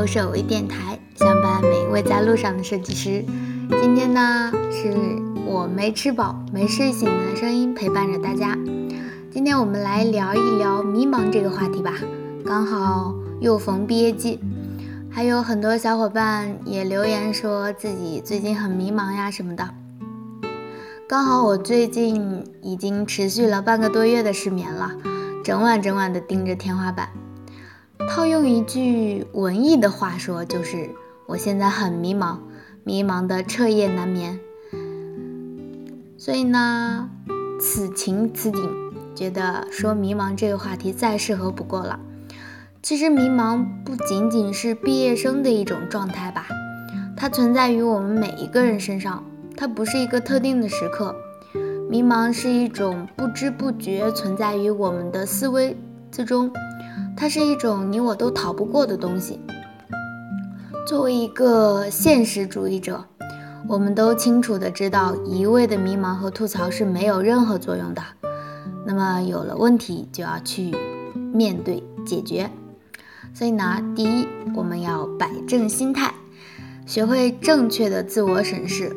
优设微电台，相伴每一位在路上的设计师。今天呢，是我没吃饱、没睡醒的声音陪伴着大家。今天我们来聊一聊迷茫这个话题吧。刚好又逢毕业季，还有很多小伙伴也留言说自己最近很迷茫呀什么的。刚好我最近已经持续了半个多月的失眠了，整晚整晚的盯着天花板。套用一句文艺的话说，就是我现在很迷茫，迷茫的彻夜难眠。所以呢，此情此景，觉得说迷茫这个话题再适合不过了。其实迷茫不仅仅是毕业生的一种状态吧，它存在于我们每一个人身上，它不是一个特定的时刻。迷茫是一种不知不觉存在于我们的思维之中。它是一种你我都逃不过的东西。作为一个现实主义者，我们都清楚的知道，一味的迷茫和吐槽是没有任何作用的。那么有了问题就要去面对解决。所以呢，第一，我们要摆正心态，学会正确的自我审视。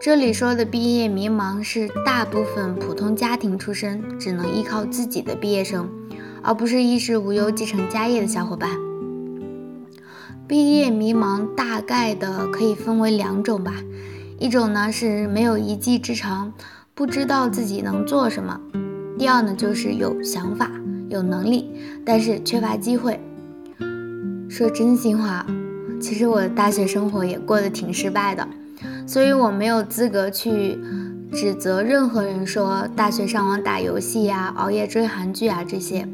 这里说的毕业迷茫，是大部分普通家庭出身，只能依靠自己的毕业生。而不是衣食无忧继承家业的小伙伴。毕业迷茫大概的可以分为两种吧，一种呢是没有一技之长，不知道自己能做什么；第二呢就是有想法、有能力，但是缺乏机会。说真心话，其实我的大学生活也过得挺失败的，所以我没有资格去指责任何人说大学上网打游戏呀、熬夜追韩剧啊这些。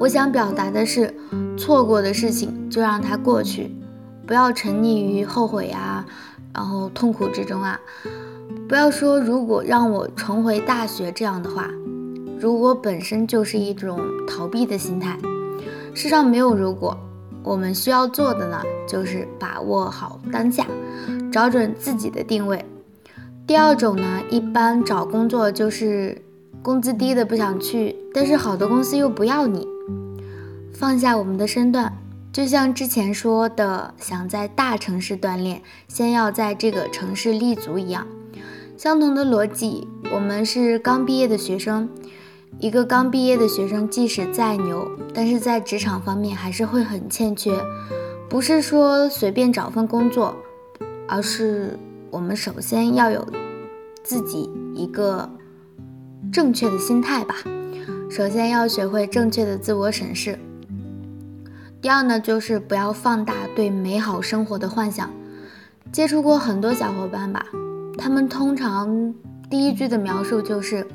我想表达的是，错过的事情就让它过去，不要沉溺于后悔啊，然后痛苦之中啊。不要说如果让我重回大学这样的话，如果本身就是一种逃避的心态。世上没有如果，我们需要做的呢，就是把握好当下，找准自己的定位。第二种呢，一般找工作就是工资低的不想去，但是好的公司又不要你。放下我们的身段，就像之前说的，想在大城市锻炼，先要在这个城市立足一样。相同的逻辑，我们是刚毕业的学生，一个刚毕业的学生，即使再牛，但是在职场方面还是会很欠缺。不是说随便找份工作，而是我们首先要有自己一个正确的心态吧。首先要学会正确的自我审视。第二呢，就是不要放大对美好生活的幻想。接触过很多小伙伴吧，他们通常第一句的描述就是：“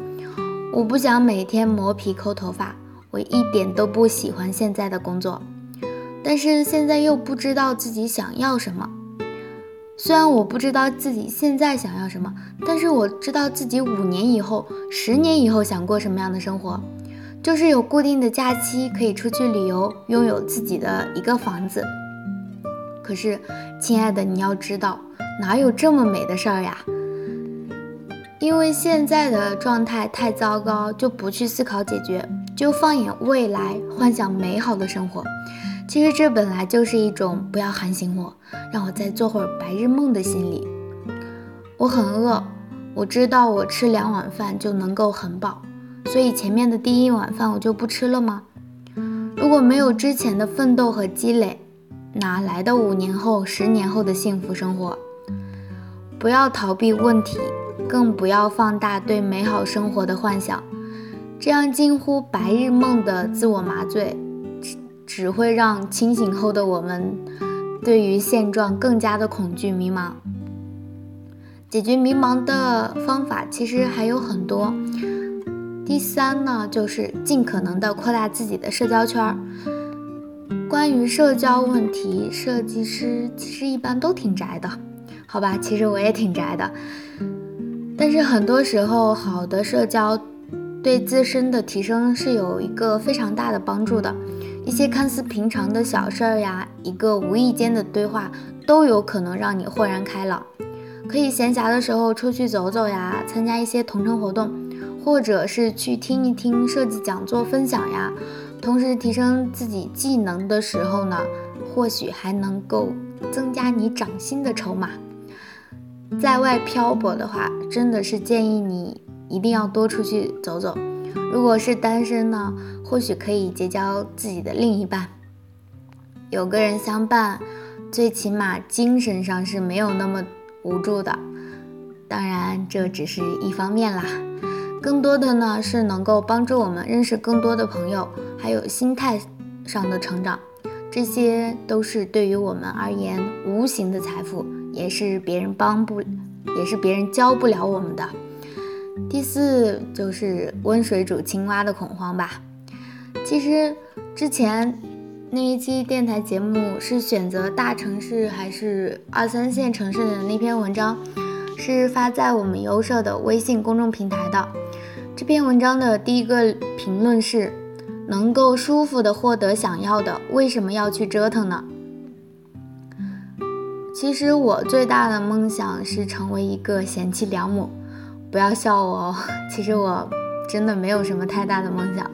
我不想每天磨皮抠头发，我一点都不喜欢现在的工作，但是现在又不知道自己想要什么。虽然我不知道自己现在想要什么，但是我知道自己五年以后、十年以后想过什么样的生活。”就是有固定的假期可以出去旅游，拥有自己的一个房子。可是，亲爱的，你要知道，哪有这么美的事儿呀？因为现在的状态太糟糕，就不去思考解决，就放眼未来，幻想美好的生活。其实这本来就是一种不要喊醒我，让我再做会儿白日梦的心理。我很饿，我知道我吃两碗饭就能够很饱。所以前面的第一碗饭我就不吃了吗？如果没有之前的奋斗和积累，哪来的五年后、十年后的幸福生活？不要逃避问题，更不要放大对美好生活的幻想，这样近乎白日梦的自我麻醉，只会让清醒后的我们对于现状更加的恐惧迷茫。解决迷茫的方法其实还有很多。第三呢，就是尽可能的扩大自己的社交圈儿。关于社交问题，设计师其实一般都挺宅的，好吧？其实我也挺宅的，但是很多时候，好的社交对自身的提升是有一个非常大的帮助的。一些看似平常的小事儿呀，一个无意间的对话，都有可能让你豁然开朗。可以闲暇的时候出去走走呀，参加一些同城活动。或者是去听一听设计讲座分享呀，同时提升自己技能的时候呢，或许还能够增加你涨薪的筹码。在外漂泊的话，真的是建议你一定要多出去走走。如果是单身呢，或许可以结交自己的另一半，有个人相伴，最起码精神上是没有那么无助的。当然，这只是一方面啦，更多的呢是能够帮助我们认识更多的朋友，还有心态上的成长，这些都是对于我们而言无形的财富，也是别人帮不，也是别人教不了我们的。第四就是温水煮青蛙的恐慌吧。其实之前那一期电台节目是选择大城市还是二三线城市的那篇文章，是发在我们优社的微信公众平台的。这篇文章的第一个评论是：能够舒服的获得想要的，为什么要去折腾呢？其实我最大的梦想是成为一个贤妻良母。不要笑我哦，其实我真的没有什么太大的梦想。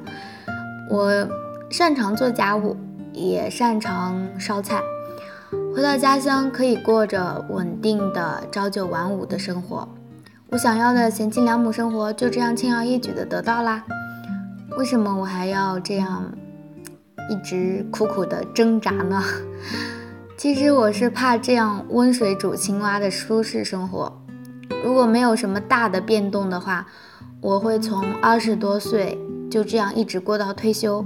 我擅长做家务，也擅长烧菜。回到家乡可以过着稳定的朝九晚五的生活，我想要的贤妻良母生活就这样轻而易举的得到啦。为什么我还要这样一直苦苦的挣扎呢？其实我是怕这样温水煮青蛙的舒适生活。如果没有什么大的变动的话，我会从二十多岁就这样一直过到退休。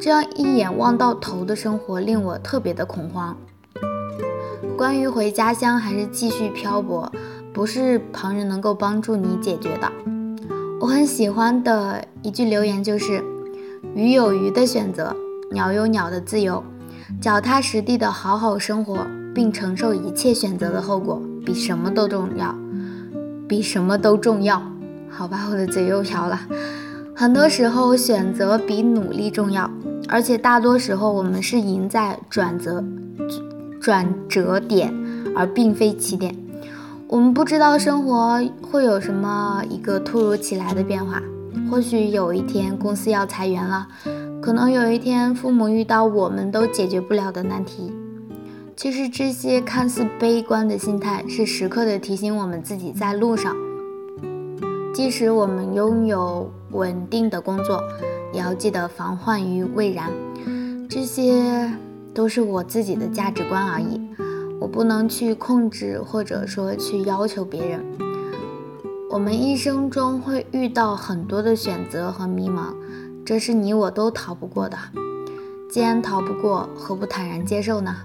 这样一眼望到头的生活令我特别的恐慌。关于回家乡还是继续漂泊，不是旁人能够帮助你解决的。我很喜欢的一句留言就是：“鱼有鱼的选择，鸟有鸟的自由，脚踏实地的好好生活，并承受一切选择的后果，比什么都重要。”比什么都重要，好吧，我的嘴又瓢了。很多时候，选择比努力重要，而且大多时候，我们是赢在转折转折点，而并非起点。我们不知道生活会有什么一个突如其来的变化，或许有一天公司要裁员了，可能有一天父母遇到我们都解决不了的难题。其实这些看似悲观的心态，是时刻的提醒我们自己在路上。即使我们拥有稳定的工作，也要记得防患于未然。这些都是我自己的价值观而已，我不能去控制或者说去要求别人。我们一生中会遇到很多的选择和迷茫，这是你我都逃不过的。既然逃不过，何不坦然接受呢？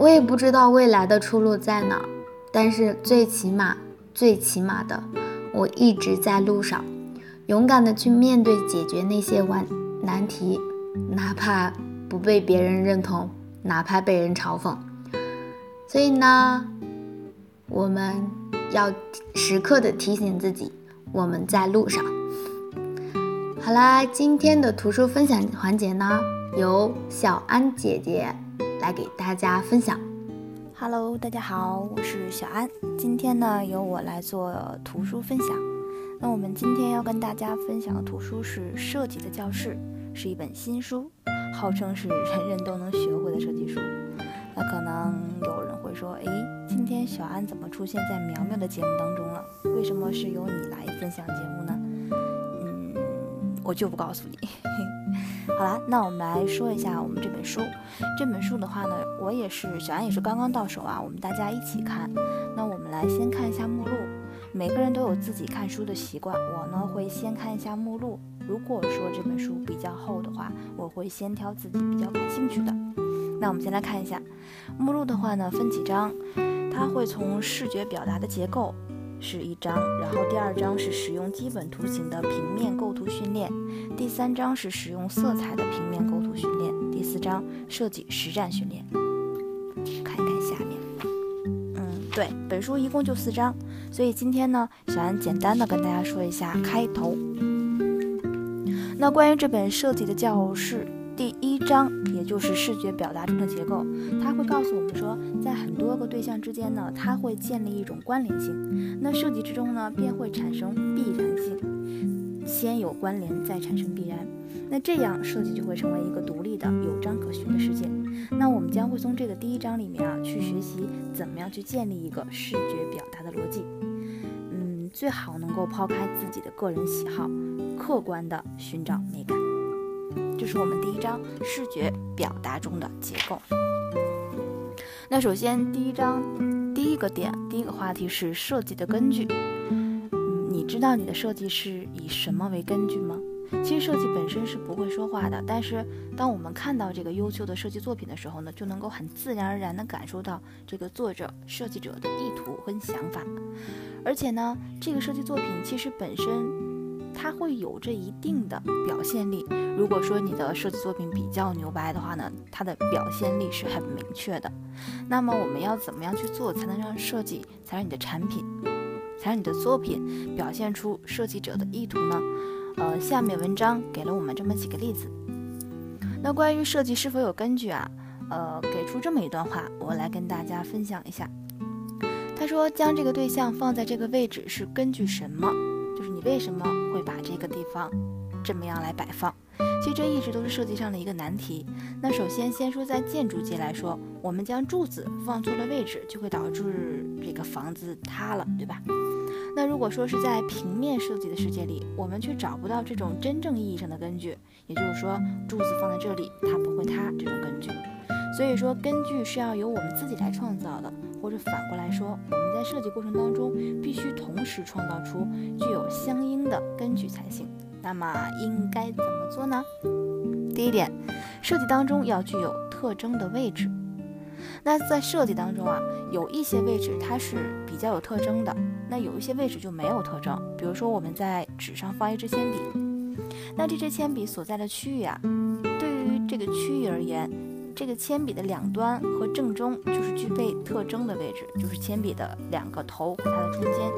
我也不知道未来的出路在哪，但是最起码，最起码的，我一直在路上，勇敢的去面对、解决那些难难题，哪怕不被别人认同，哪怕被人嘲讽。所以呢，我们要时刻的提醒自己，我们在路上。好啦，今天的图书分享环节呢，由小安姐姐。来给大家分享。Hello，大家好，我是小安。今天呢，由我来做图书分享。那我们今天要跟大家分享的图书是《设计的教室》，是一本新书，号称是人人都能学会的设计书。那可能有人会说，诶，今天小安怎么出现在苗苗的节目当中了？为什么是由你来分享节目呢？嗯，我就不告诉你。好啦，那我们来说一下我们这本书。这本书的话呢，我也是小安也是刚刚到手啊，我们大家一起看。那我们来先看一下目录。每个人都有自己看书的习惯，我呢会先看一下目录。如果说这本书比较厚的话，我会先挑自己比较感兴趣的。那我们先来看一下目录的话呢，分几章，它会从视觉表达的结构。是一章，然后第二章是使用基本图形的平面构图训练，第三章是使用色彩的平面构图训练，第四章设计实战训练。看一看下面，嗯，对，本书一共就四章，所以今天呢，小安简单的跟大家说一下开头。那关于这本设计的教室。第一章，也就是视觉表达中的结构，它会告诉我们说，在很多个对象之间呢，它会建立一种关联性。那设计之中呢，便会产生必然性。先有关联，再产生必然。那这样设计就会成为一个独立的、有章可循的世界。那我们将会从这个第一章里面啊，去学习怎么样去建立一个视觉表达的逻辑。嗯，最好能够抛开自己的个人喜好，客观的寻找美感。这是我们第一章视觉表达中的结构。那首先第一章第一个点，第一个话题是设计的根据。嗯，你知道你的设计是以什么为根据吗？其实设计本身是不会说话的，但是当我们看到这个优秀的设计作品的时候呢，就能够很自然而然地感受到这个作者设计者的意图跟想法。而且呢，这个设计作品其实本身它会有着一定的表现力。如果说你的设计作品比较牛掰的话呢，它的表现力是很明确的。那么我们要怎么样去做才能让设计，才让你的产品，才让你的作品表现出设计者的意图呢？呃，下面文章给了我们这么几个例子。那关于设计是否有根据啊？呃，给出这么一段话，我来跟大家分享一下。他说，将这个对象放在这个位置是根据什么？为什么会把这个地方这么样来摆放？其实这一直都是设计上的一个难题。那首先，先说在建筑界来说，我们将柱子放错了位置，就会导致这个房子塌了，对吧？那如果说是在平面设计的世界里，我们却找不到这种真正意义上的根据，也就是说柱子放在这里它不会塌这种根据。所以说根据是要由我们自己来创造的，或者反过来说，我们在设计过程当中必须同时创造出具有相应的根据才行。那么应该怎么做呢？第一点，设计当中要具有特征的位置。那在设计当中啊，有一些位置它是比较有特征的，那有一些位置就没有特征。比如说我们在纸上放一支铅笔，那这支铅笔所在的区域啊，对于这个区域而言，这个铅笔的两端和正中就是具备特征的位置，就是铅笔的两个头和它的中间。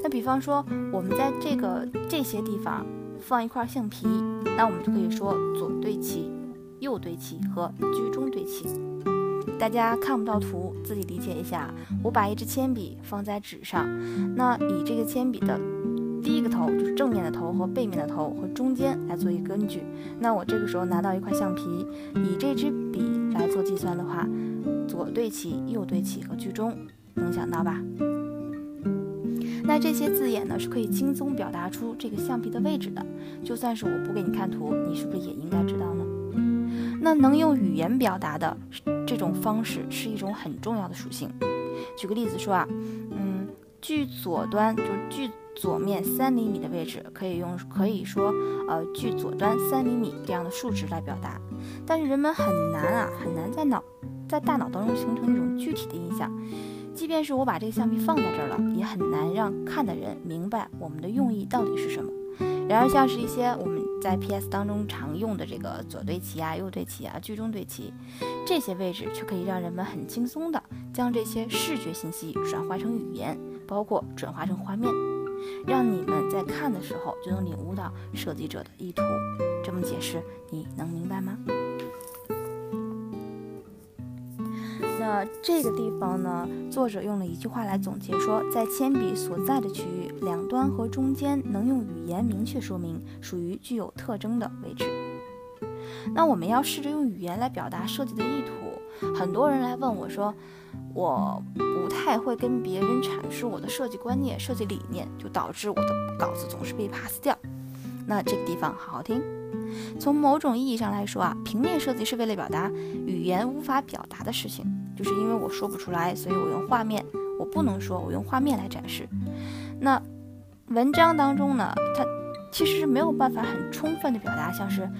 那比方说我们在这个这些地方放一块橡皮，那我们就可以说左对齐、右对齐和居中对齐。大家看不到图，自己理解一下。我把一支铅笔放在纸上，那以这个铅笔的第一个头，就是正面的头和背面的头和中间来做一个根据。那我这个时候拿到一块橡皮，以这支笔来做计算的话，左对齐、右对齐和居中，能想到吧？那这些字眼呢，是可以轻松表达出这个橡皮的位置的。就算是我不给你看图，你是不是也应该知道呢？那能用语言表达的。这种方式是一种很重要的属性。举个例子说啊，嗯，距左端就是距左面三厘米的位置，可以用可以说呃距左端三厘米这样的数值来表达。但是人们很难啊，很难在脑在大脑当中形成一种具体的印象。即便是我把这个橡皮放在这儿了，也很难让看的人明白我们的用意到底是什么。然而，像是一些我们在 PS 当中常用的这个左对齐啊、右对齐啊、居中对齐，这些位置却可以让人们很轻松的将这些视觉信息转化成语言，包括转化成画面，让你们在看的时候就能领悟到设计者的意图。这么解释，你能明白吗？那这个地方呢，作者用了一句话来总结说，在铅笔所在的区域两端和中间能用语言明确说明，属于具有特征的位置。那我们要试着用语言来表达设计的意图。很多人来问我说，我不太会跟别人阐述我的设计观念、设计理念，就导致我的稿子总是被 pass 掉。那这个地方好好听。从某种意义上来说啊，平面设计是为了表达语言无法表达的事情。就是因为我说不出来，所以我用画面。我不能说，我用画面来展示。那文章当中呢，它其实是没有办法很充分的表达像是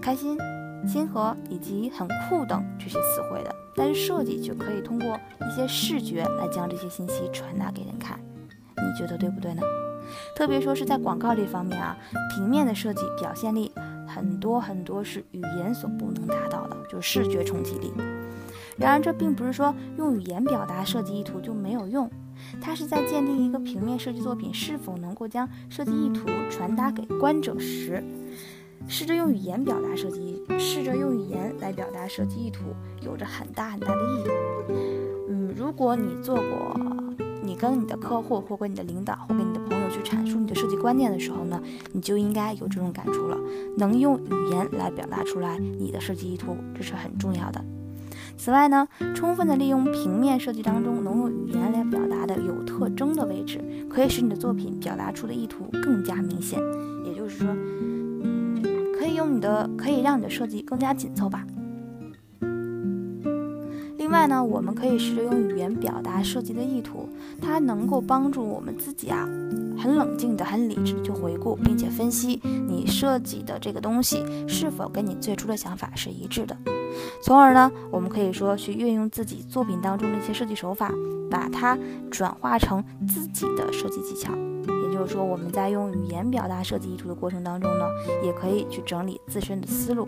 开心、亲和以及很酷等这些词汇的。但是设计就可以通过一些视觉来将这些信息传达给人看。你觉得对不对呢？特别说是在广告这方面啊，平面的设计表现力很多很多是语言所不能达到的，就是视觉冲击力。然而，这并不是说用语言表达设计意图就没有用，它是在鉴定一个平面设计作品是否能够将设计意图传达给观者时，试着用语言表达设计，试着用语言来表达设计意图，有着很大很大的意义。嗯，如果你做过你跟你的客户或跟你的领导或跟你的朋友去阐述你的设计观念的时候呢，你就应该有这种感触了，能用语言来表达出来你的设计意图，这是很重要的。此外呢，充分的利用平面设计当中能用语言来表达的有特征的位置，可以使你的作品表达出的意图更加明显。也就是说，用你的，可以让你的设计更加紧凑吧。另外呢，我们可以试着用语言表达设计的意图，它能够帮助我们自己啊，很冷静的、很理智的去回顾，并且分析你设计的这个东西是否跟你最初的想法是一致的，从而呢，我们可以说去运用自己作品当中的一些设计手法，把它转化成自己的设计技巧。就是说，我们在用语言表达设计意图的过程当中呢，也可以去整理自身的思路。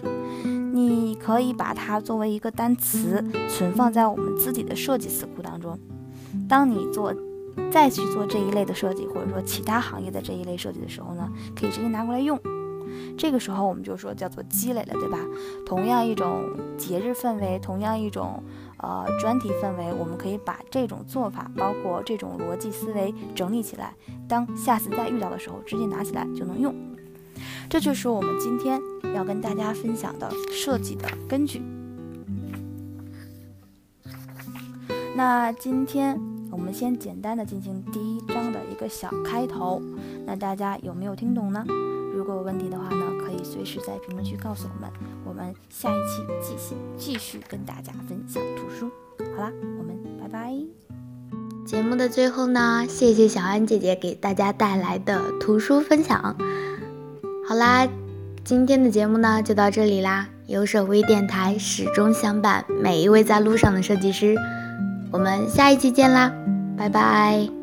你可以把它作为一个单词存放在我们自己的设计词库当中。当你做再去做这一类的设计，或者说其他行业的这一类设计的时候呢，可以直接拿过来用。这个时候我们就说叫做积累了，对吧？同样一种节日氛围，同样一种呃专题氛围，我们可以把这种做法，包括这种逻辑思维整理起来，当下次再遇到的时候，直接拿起来就能用。这就是我们今天要跟大家分享的设计的根据。那今天我们先简单的进行第一章的一个小开头，那大家有没有听懂呢？如果有问题的话呢，可以随时在评论区告诉我们，我们下一期继续继续跟大家分享图书。好啦，我们拜拜。节目的最后呢，谢谢小安姐姐给大家带来的图书分享。好啦，今天的节目呢就到这里啦。有手微电台始终相伴每一位在路上的设计师，我们下一期见啦，拜拜。